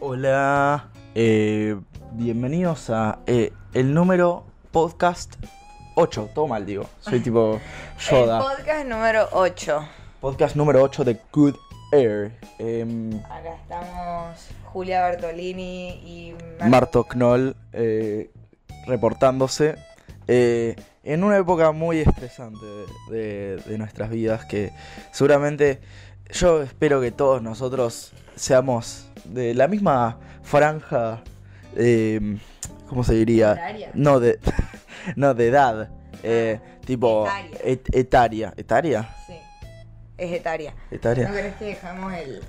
Hola, eh, bienvenidos a eh, el número podcast 8, todo mal digo, soy tipo El Yoda. podcast número 8. Podcast número 8 de Good Air. Em, Acá estamos Julia Bertolini y Mar- Marto Knoll eh, reportándose eh, en una época muy estresante de, de- de nuestras vidas que seguramente yo espero que todos nosotros seamos de la misma franja, eh, ¿cómo se diría? Horaria. No, de, no, de edad. eh, tipo Etaria. et- etaria. ¿Etaria? Sí. Es etaria. ¿Etaria? ¿No querés que dejamos el.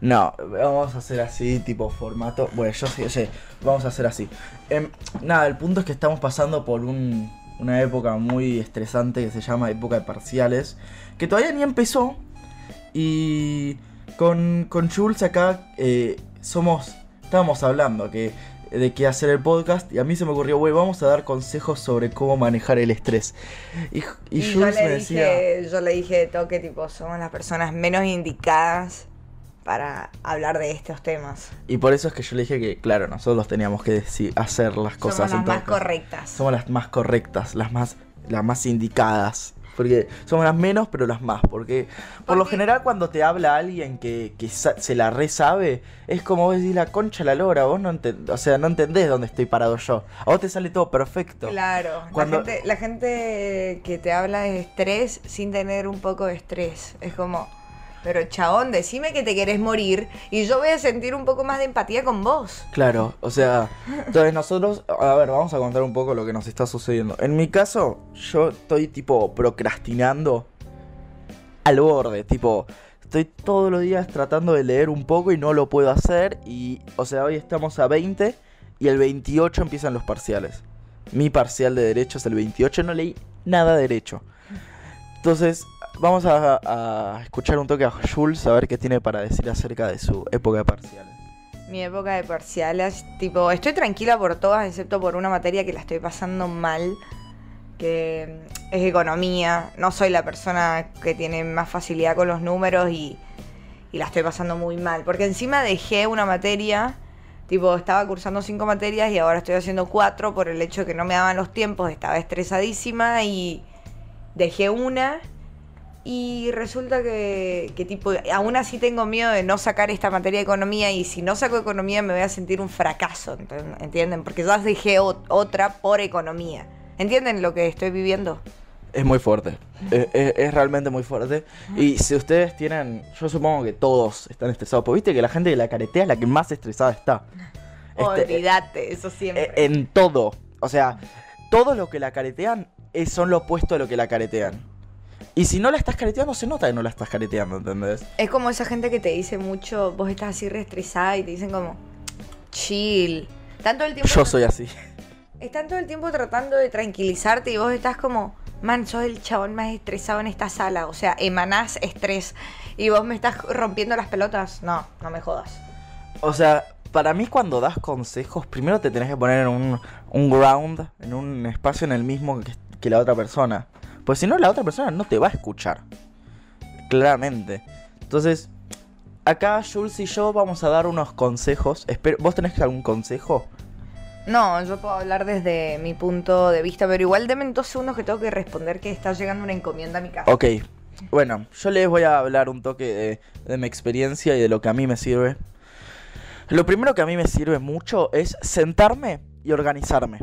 No, vamos a hacer así, tipo formato. Bueno, yo sí, sí, vamos a hacer así. Em, nada, el punto es que estamos pasando por un- una época muy estresante que se llama época de parciales, que todavía ni empezó. Y con, con Jules acá eh, somos, estábamos hablando que, de qué hacer el podcast y a mí se me ocurrió, güey, vamos a dar consejos sobre cómo manejar el estrés. Y, y Y yo Jules le, me decía... yo le dije de toque, tipo, somos las personas menos indicadas para hablar de estos temas. Y por eso es que yo le dije que, claro, nosotros teníamos que deci- hacer las cosas somos las más correctas. Somos las más correctas, las más, las más indicadas. Porque somos las menos, pero las más. Porque por lo general cuando te habla alguien que, que se la re sabe, es como vos decís la concha la lora, vos no enten- o sea, no entendés dónde estoy parado yo. A vos te sale todo perfecto. Claro, Cuando- la, gente, la gente que te habla de estrés sin tener un poco de estrés. Es como, pero chabón, decime que te querés morir y yo voy a sentir un poco más de empatía con vos. Claro, o sea, entonces nosotros, a ver, vamos a contar un poco lo que nos está sucediendo. En mi caso, yo estoy tipo procrastinando al borde, tipo, estoy todos los días tratando de leer un poco y no lo puedo hacer y, o sea, hoy estamos a 20 y el 28 empiezan los parciales. Mi parcial de derecho el 28, no leí nada de derecho. Entonces, vamos a, escuchar un toque a Jules a ver qué tiene para decir acerca de su época de parciales. Mi época de parciales, tipo, estoy tranquila por todas, excepto por una materia que la estoy pasando mal, que mm, es economía. No soy la persona que tiene más facilidad con los números y, y la estoy pasando muy mal. Porque encima dejé una materia, tipo, estaba cursando cinco materias y ahora estoy haciendo cuatro por el hecho de que no me daban los tiempos, estaba estresadísima y dejé una. Y resulta que, que tipo, aún así tengo miedo de no sacar esta materia de economía y si no saco economía me voy a sentir un fracaso, ent- ¿entienden? Porque ya dejé ot- otra por economía. ¿Entienden lo que estoy viviendo? Es muy fuerte. Es, es- es realmente muy fuerte. Y si ustedes tienen. Yo supongo que todos están estresados. Porque viste que la gente que la caretea es la que más estresada está. Este, Olvídate, eso siempre. eh, en todo. O sea, todo lo que la caretean es- son lo opuesto a lo que la caretean. Y si no la estás careteando, se nota que no la estás careteando, ¿entendés? Es como esa gente que te dice mucho, vos estás así re estresada y te dicen como, chill. Tanto el tiempo Yo soy así. Están todo el tiempo tratando de tranquilizarte y vos estás como, man, sos el chabón más estresado en esta sala. O sea, emanás estrés y vos me estás rompiendo las pelotas. No, no me jodas. O sea, para mí cuando das consejos, primero te tenés que poner en un, un ground, en un espacio en el mismo que, que la otra persona. Pues si no, la otra persona no te va a escuchar. Claramente. Entonces, acá Jules y yo vamos a dar unos consejos. Espero, ¿Vos tenés algún consejo? No, yo puedo hablar desde mi punto de vista, pero igual deme dos segundos que tengo que responder que está llegando una encomienda a mi casa. Ok. Bueno, yo les voy a hablar un toque de, de mi experiencia y de lo que a mí me sirve. Lo primero que a mí me sirve mucho es sentarme y organizarme.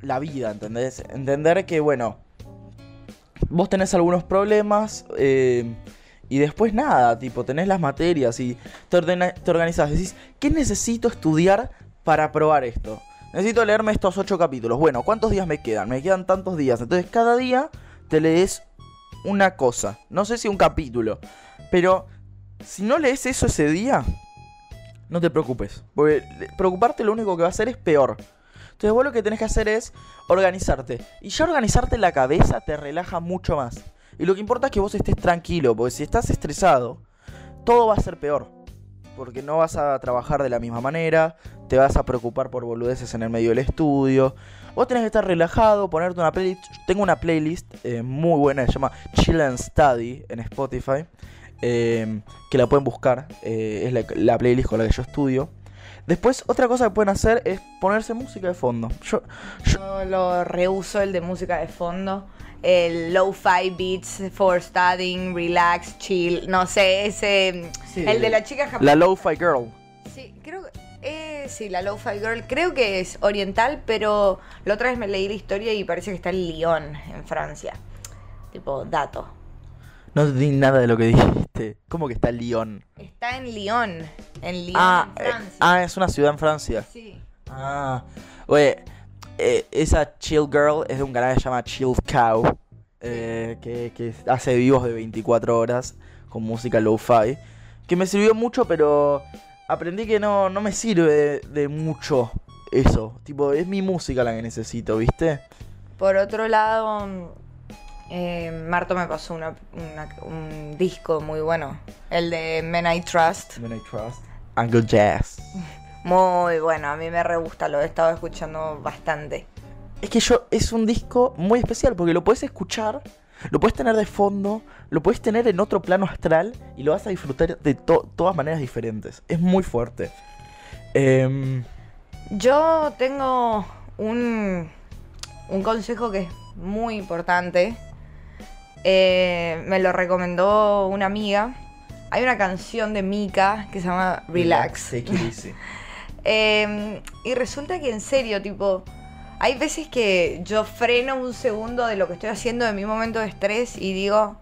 La vida, ¿entendés? Entender que, bueno, vos tenés algunos problemas eh, y después nada, tipo, tenés las materias y te, ordena- te organizás. Decís, ¿qué necesito estudiar para probar esto? Necesito leerme estos ocho capítulos. Bueno, ¿cuántos días me quedan? Me quedan tantos días. Entonces, cada día te lees una cosa. No sé si un capítulo. Pero si no lees eso ese día, no te preocupes. Porque preocuparte lo único que va a hacer es peor. Entonces vos lo que tenés que hacer es organizarte. Y ya organizarte la cabeza te relaja mucho más. Y lo que importa es que vos estés tranquilo. Porque si estás estresado, todo va a ser peor. Porque no vas a trabajar de la misma manera. Te vas a preocupar por boludeces en el medio del estudio. Vos tenés que estar relajado, ponerte una playlist. Tengo una playlist eh, muy buena, se llama Chill and Study en Spotify. eh, que la pueden buscar. eh, es la playlist con la que yo estudio. Después, otra cosa que pueden hacer es ponerse música de fondo. Yo, yo- Yo lo reuso el de música de fondo. El lo-fi beats for studying, relax, chill. No sé, ese. Sí, el de la chica japonesa. la Lo-Fi Girl. Sí, creo que. Eh, sí, la Lo-Fi Girl. Creo que es oriental, pero la otra vez me leí la historia y parece que está en Lyon, en Francia. Tipo, dato. No di nada de lo que dijiste. ¿Cómo que está Lyon? Está en Lyon. En Lyon, Ah, en eh, Francia. ah, es una ciudad en Francia. Sí. Ah, oye, eh, esa Chill Girl es de un canal que se llama Chill Cow, eh, que, que hace vivos de 24 horas con música lo-fi, que me sirvió mucho, pero aprendí que no, no me sirve de, de mucho eso. Tipo, es mi música la que necesito, ¿viste? Por otro lado, eh, Marto me pasó una- una- un disco muy bueno. El de Men I Trust. When I Trust. Angle Jazz. Muy bueno, a mí me re gusta, lo he estado escuchando bastante. Es que yo, es un disco muy especial porque lo puedes escuchar, lo puedes tener de fondo, lo puedes tener en otro plano astral y lo vas a disfrutar de to- todas maneras diferentes. Es muy fuerte. Em, Yo tengo un, un consejo que es muy importante. Eh, me lo recomendó una amiga. Hay una canción de Mika que se llama Relax. Take it easy. Eh, y resulta que en serio, tipo, hay veces que yo freno un segundo de lo que estoy haciendo de mi momento de estrés y digo,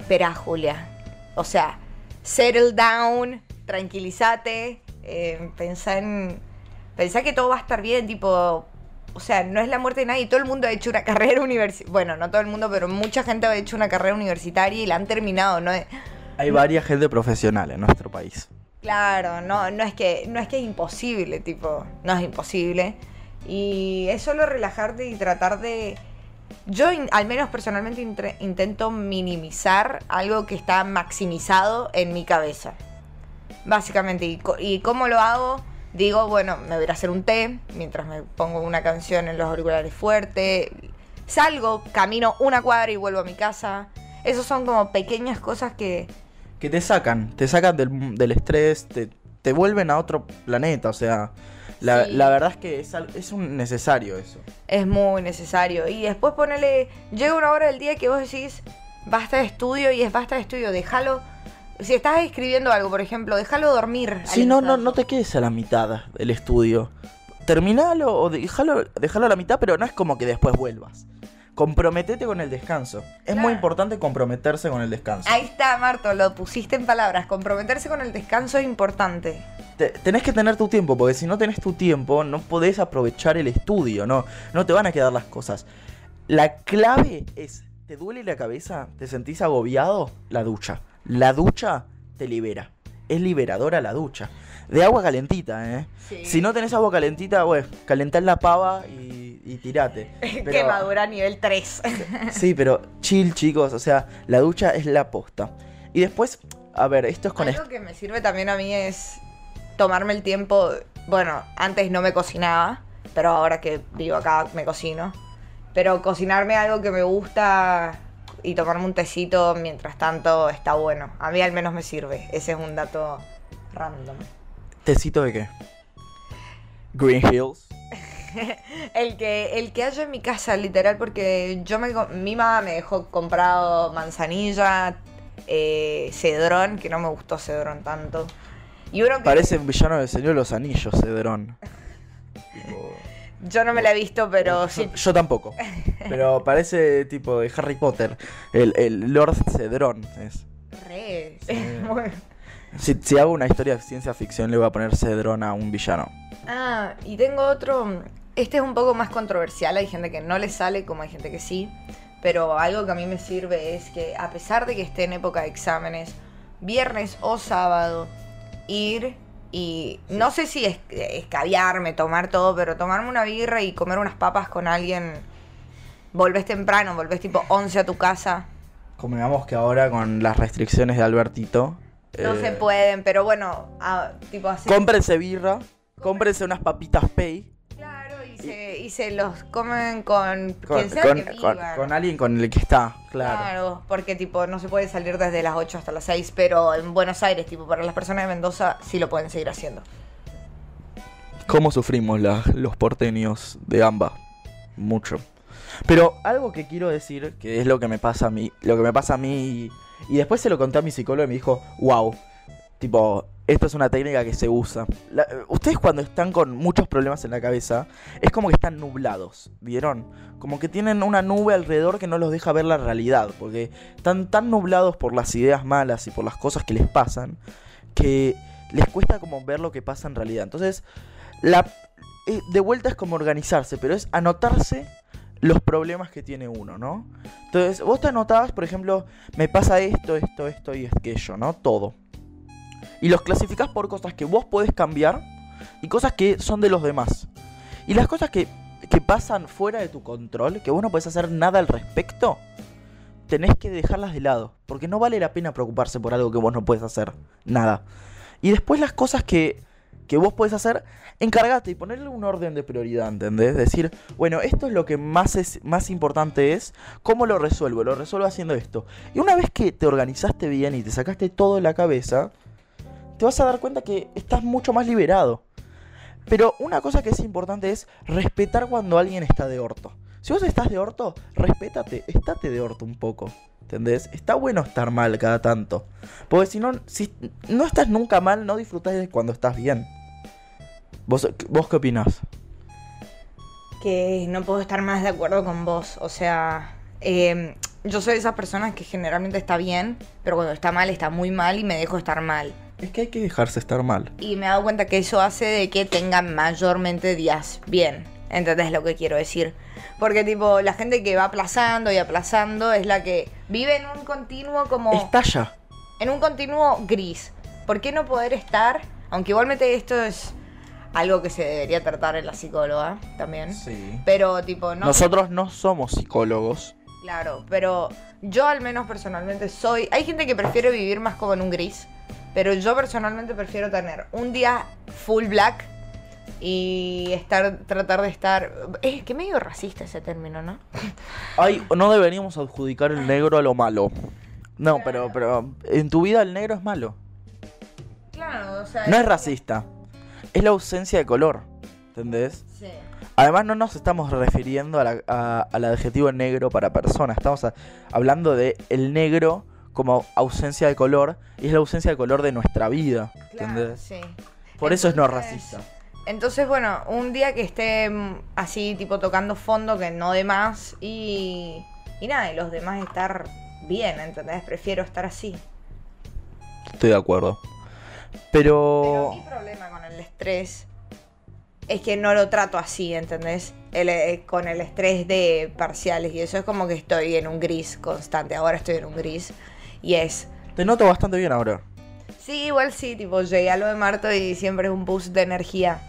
espera Julia, o sea, settle down, tranquilízate, eh, pensá en, pensá que todo va a estar bien, tipo, o sea, no es la muerte de nadie, todo el mundo ha hecho una carrera universitaria, bueno, no todo el mundo, pero mucha gente ha hecho una carrera universitaria y la han terminado, ¿no? Hay varias gente profesional en nuestro país. Claro, no, no es que no es que es imposible, tipo, no es imposible. Y es solo relajarte y tratar de yo al menos personalmente intento minimizar algo que está maximizado en mi cabeza. Básicamente, y cómo lo hago, digo, bueno, me voy a hacer un té mientras me pongo una canción en los auriculares fuerte, salgo, camino una cuadra y vuelvo a mi casa. Esos son como pequeñas cosas que, Que te sacan, te sacan del, del estrés, te, te vuelven a otro planeta, o sea, la, Sí. la verdad es que es, es un necesario eso. Es muy necesario. Y después ponele. Llega una hora del día que vos decís basta de estudio y es basta de estudio. Déjalo. Si estás escribiendo algo, por ejemplo, déjalo dormir. Sí, no, no, ensayo. no te quedes a la mitad del estudio. Terminalo o déjalo, déjalo a la mitad, pero no es como que después vuelvas. Comprometete con el descanso. Es muy importante comprometerse con el descanso. Ahí está, Marto, lo pusiste en palabras. Comprometerse con el descanso es importante. Te- tenés que tener tu tiempo, porque si no tenés tu tiempo, no podés aprovechar el estudio, no, no te van a quedar las cosas. La clave es, ¿te duele la cabeza? ¿Te sentís agobiado? La ducha. La ducha te libera. Es liberadora la ducha. De agua calentita, ¿eh? Sí. Si no tenés agua calentita, bueno, calentá la pava y, y tirate. Pero- Quemadura nivel 3. Sí, pero chill, chicos. O sea, la ducha es la posta. Y después, a ver, esto es con Algo que me sirve también a mí es tomarme el tiempo. Bueno, antes no me cocinaba, pero ahora que vivo acá me cocino. Pero cocinarme algo que me gusta y tomarme un tecito mientras tanto está bueno. A mí al menos me sirve. Ese es un dato random. ¿Tecito de qué? Green Hills. El que, el que haya en mi casa, literal, porque yo me, mi mamá me dejó comprado manzanilla, eh, cedrón, que no me gustó cedrón tanto. Y uno que Parece un villano del Señor de los Anillos, Cedrón. Tipo- yo no me la he visto, pero sí. Yo tampoco. Pero parece tipo de Harry Potter. El, el Lord Cedrón es. Re. Sí. Si, si hago una historia de ciencia ficción, le voy a poner Cedrón a un villano. Ah, y tengo otro. Este es un poco más controversial. Hay gente que no le sale, como hay gente que sí. Pero algo que a mí me sirve es que, a pesar de que esté en época de exámenes, viernes o sábado, ir y no sé si es, escabiarme, tomar todo, pero tomarme una birra y comer unas papas con alguien. Volvés temprano, volvés tipo 11 a tu casa. Convengamos que ahora con las restricciones de Albertito. No eh, se pueden, pero bueno, ah, tipo así. Cómprense birra, cómprense unas papitas pay. Y se, los comen con, Con, quien sea con- que con- alguien con el que está, Claro. claro. porque tipo no se puede salir desde las 8 hasta las 6, pero en Buenos Aires, tipo para las personas de Mendoza sí lo pueden seguir haciendo. ¿Cómo sufrimos la- los porteños de ambas? Mucho. Pero algo que quiero decir, que es lo que me pasa a mí, lo que me pasa a mí, y, y después se lo conté a mi psicólogo y me dijo, wow, tipo, esto es una técnica que se usa. Ustedes cuando están con muchos problemas en la cabeza, es como que están nublados, ¿vieron? Como que tienen una nube alrededor que no los deja ver la realidad, porque están tan nublados por las ideas malas y por las cosas que les pasan, que les cuesta como ver lo que pasa en realidad. Entonces, la, eh, de vuelta es como organizarse, pero es anotarse los problemas que tiene uno, ¿no? Entonces, vos te anotabas, por ejemplo, me pasa esto, esto, esto y aquello, ¿no? Todo. Y los clasificás por cosas que vos podés cambiar y cosas que son de los demás. Y las cosas que, que pasan fuera de tu control, que vos no podés hacer nada al respecto, tenés que dejarlas de lado. Porque no vale la pena preocuparse por algo que vos no puedes hacer. Nada. Y después las cosas que, que vos podés hacer, encárgate y ponerle un orden de prioridad, ¿entendés? Decir, bueno, esto es lo que más, es, más importante es, ¿cómo lo resuelvo? Lo resuelvo haciendo esto. Y una vez que te organizaste bien y te sacaste todo de la cabeza, te vas a dar cuenta que estás mucho más liberado. Pero una cosa que es importante es respetar cuando alguien está de orto. Si vos estás de orto, respétate, estate de orto un poco. ¿Entendés? Está bueno estar mal cada tanto. Porque si no, si no estás nunca mal, no disfrutás de cuando estás bien. ¿Vos, vos qué opinás? Que no puedo estar más de acuerdo con vos. O sea, eh, yo soy de esas personas que generalmente está bien, pero cuando está mal está muy mal y me dejo estar mal. Es que hay que dejarse estar mal. Y me he dado cuenta que eso hace de que tenga mayormente días bien. ¿Entendés lo que quiero decir? Porque tipo, la gente que va aplazando y aplazando es la que vive en un continuo como... Estalla. en un continuo gris. ¿Por qué no poder estar? Aunque igualmente esto es algo que se debería tratar en la psicóloga también. Sí. Pero tipo, no... Nosotros no somos psicólogos. Claro, pero yo al menos personalmente soy... Hay gente que prefiere vivir más como en un gris. Pero yo personalmente prefiero tener un día full black y estar, tratar de estar... Es que medio racista ese término, ¿no? Ay, no deberíamos adjudicar el negro a lo malo. No, pero, pero en tu vida el negro es malo. Claro, o sea... No es racista. Es la ausencia de color. ¿Entendés? Sí. Además no nos estamos refiriendo a la- a- al adjetivo negro para persona. Estamos a- hablando de el negro como ausencia de color. Y es la ausencia de color de nuestra vida. Claro, ¿Entendés? sí. Por eso es no racista. Entonces, bueno, un día que esté mm, así, tipo tocando fondo, que no de más, y, y nada, y los demás estar bien, ¿entendés? Prefiero estar así. Estoy de acuerdo. Pero Pero... mi problema con el estrés es que no lo trato así, ¿entendés? El, eh, con el estrés de parciales y eso es como que estoy en un gris constante. Ahora estoy en un gris y es... Te noto bastante bien ahora. Sí, igual sí, tipo, llegué a lo de Marto y siempre es un boost de energía.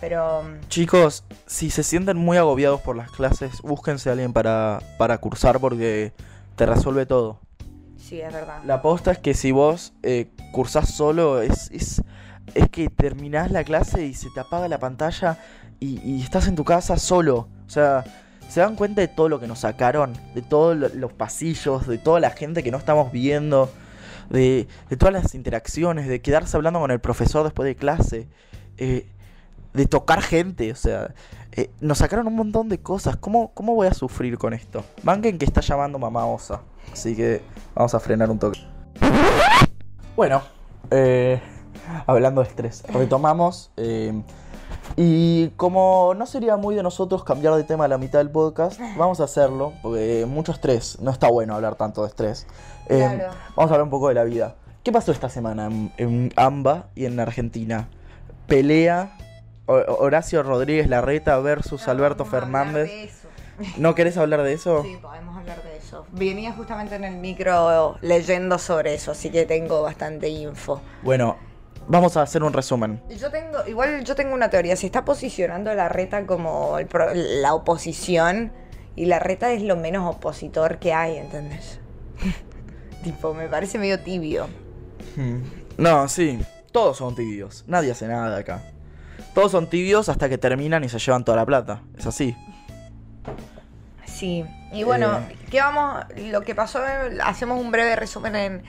Pero... mm, Chicos, si se sienten muy agobiados por las clases, búsquense a alguien para, para cursar porque te resuelve todo. Sí, es verdad. La aposta es que si vos eh, cursás solo, es, es, es que terminás la clase y se te apaga la pantalla y, y estás en tu casa solo. O sea, se dan cuenta de todo lo que nos sacaron, de todos lo- los pasillos, de toda la gente que no estamos viendo, de, todas las interacciones, de quedarse hablando con el profesor después de clase, eh, de tocar gente, o sea, eh, nos sacaron un montón de cosas. ¿Cómo, ¿Cómo voy a sufrir con esto? Banquen que está llamando mamá Osa, así que vamos a frenar un toque. Bueno, eh, hablando de estrés, retomamos. Y como no sería muy de nosotros cambiar de tema a la mitad del podcast, vamos a hacerlo, porque mucho estrés, no está bueno hablar tanto de estrés. Eh, Claro. Vamos a hablar un poco de la vida. ¿Qué pasó esta semana en, en AMBA y en Argentina? Pelea Ho- Horacio Rodríguez Larreta versus Alberto Fernández. ¿No querés hablar de eso? Sí, podemos hablar de eso. Venía justamente en el micro leyendo sobre eso, así que tengo bastante info. Bueno, vamos a hacer un resumen. Yo tengo, igual yo tengo una teoría. Se está posicionando la reta como el pro- la oposición y la reta es lo menos opositor que hay, ¿entendés? tipo, me parece medio tibio. Hmm. No, sí. Todos son tibios. Nadie hace nada acá. Todos son tibios hasta que terminan y se llevan toda la plata. Es así. Sí. Y bueno, Eh. ¿qué vamos? Lo que pasó, hacemos un breve resumen en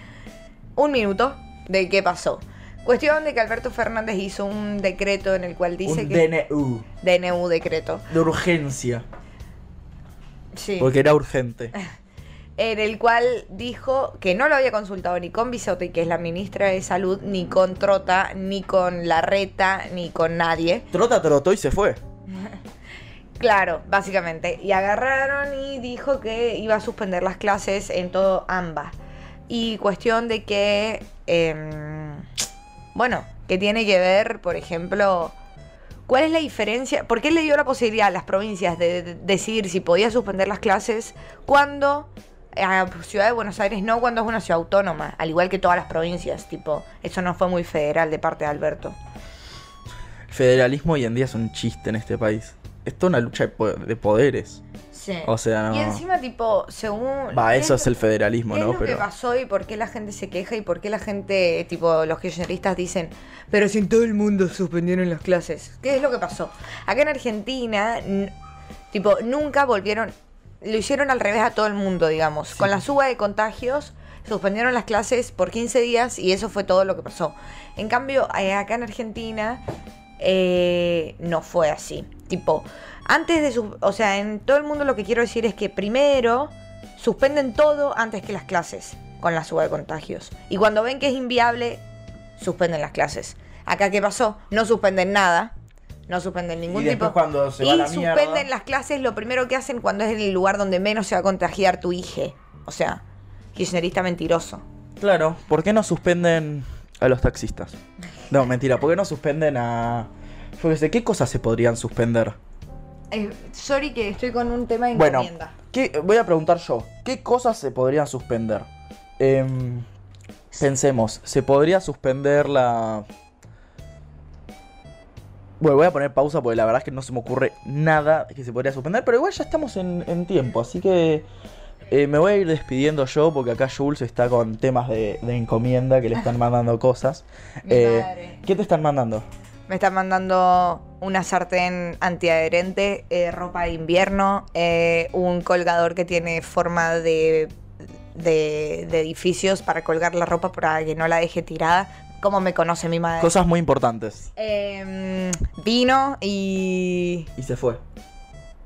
un minuto de qué pasó. Cuestión de que Alberto Fernández hizo un decreto en el cual dice Un que... DNU DNU decreto. de urgencia. Sí. Porque era urgente. en el cual dijo que no lo había consultado ni con Bisotti, que es la ministra de Salud, ni con Trota, ni con Larreta, ni con nadie. Trota trotó y se fue. Claro, básicamente. Y agarraron y dijo que iba a suspender las clases en todo ambas. Y cuestión de que, em, bueno, que tiene que ver, por ejemplo, ¿cuál es la diferencia? ¿Por qué le dio la posibilidad a las provincias de, de- decidir si podía suspender las clases cuando a Ciudad de Buenos Aires no, cuando es una ciudad autónoma, al igual que todas las provincias? Tipo, eso no fue muy federal de parte de Alberto. El federalismo hoy en día es un chiste en este país. Es toda una lucha de, po- de poderes. Sí. O sea, no. Y encima, tipo, según... Va, ¿qué eso es es el federalismo, ¿Qué ¿no? es lo que Pero. pasó y por qué la gente se queja y por qué la gente, tipo, los kirchneristas dicen, pero si en todo el mundo suspendieron las clases? ¿Qué es lo que pasó? Acá en Argentina, tipo, nunca volvieron, lo hicieron al revés a todo el mundo, digamos. Con la suba de contagios, suspendieron las clases por 15 días y eso fue todo lo que pasó. En cambio, eh, acá en Argentina, eh, no fue así. Tipo, antes de sus... O sea, en todo el mundo lo que quiero decir es que primero suspenden todo antes que las clases con la suba de contagios. Y cuando ven que es inviable, suspenden las clases. Acá, ¿qué pasó? No suspenden nada. No suspenden ningún Y después tipo. cuando se va y la suspenden mierda- las clases lo primero que hacen cuando es el lugar donde menos se va a contagiar tu hija. O sea, kirchnerista mentiroso. Claro, ¿por qué no suspenden a los taxistas? No, mentira, ¿por qué no suspenden a. Yo qué sé, ¿qué cosas se podrían suspender? Eh, sorry que estoy con un tema de Bueno, encomienda. ¿qué, voy a preguntar yo. ¿Qué cosas se podrían suspender? Em, pensemos, ¿se podría suspender la... Bueno, voy a poner pausa porque la verdad es que no se me ocurre nada que se podría suspender, pero igual ya estamos en, en tiempo, así que eh, me voy a ir despidiendo yo porque acá Jules está con temas de, de encomienda que le están mandando cosas. Eh. ¿Qué te están mandando? Me están mandando una sartén antiadherente, eh, ropa de invierno, eh, un colgador que tiene forma de, de, de edificios para colgar la ropa para que no la deje tirada, como me conoce mi madre. Cosas muy importantes. Em, vino y... Y se fue.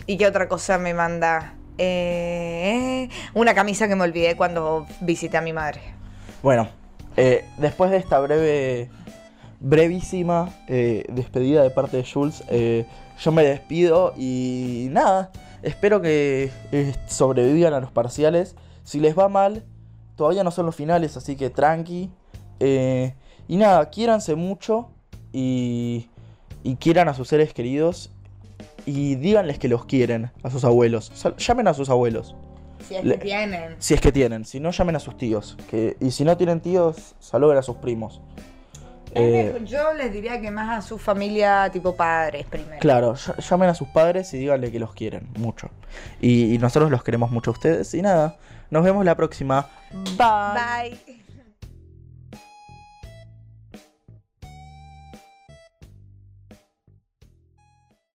¿Y qué otra cosa me manda? Eh, una camisa que me olvidé cuando visité a mi madre. Bueno, después de esta breve, brevísima eh, despedida de parte de Jules, eh, yo me despido y nada, espero que eh, sobrevivan a los parciales. Si les va mal, todavía no son los finales, así que tranqui. Y nada, quiéranse mucho y, y quieran a sus seres queridos y díganles que los quieren a sus abuelos. Llamen a sus abuelos. Si es Le- que tienen. Si es que tienen, si no llamen a sus tíos. Que, y si no tienen tíos, saluden a sus primos. Eh, Yo les diría que más a su familia tipo padres primero. claro, ll- llamen a sus padres y díganle que los quieren mucho. Y, y nosotros los queremos mucho a ustedes. Y nada, nos vemos la próxima. Bye. Bye.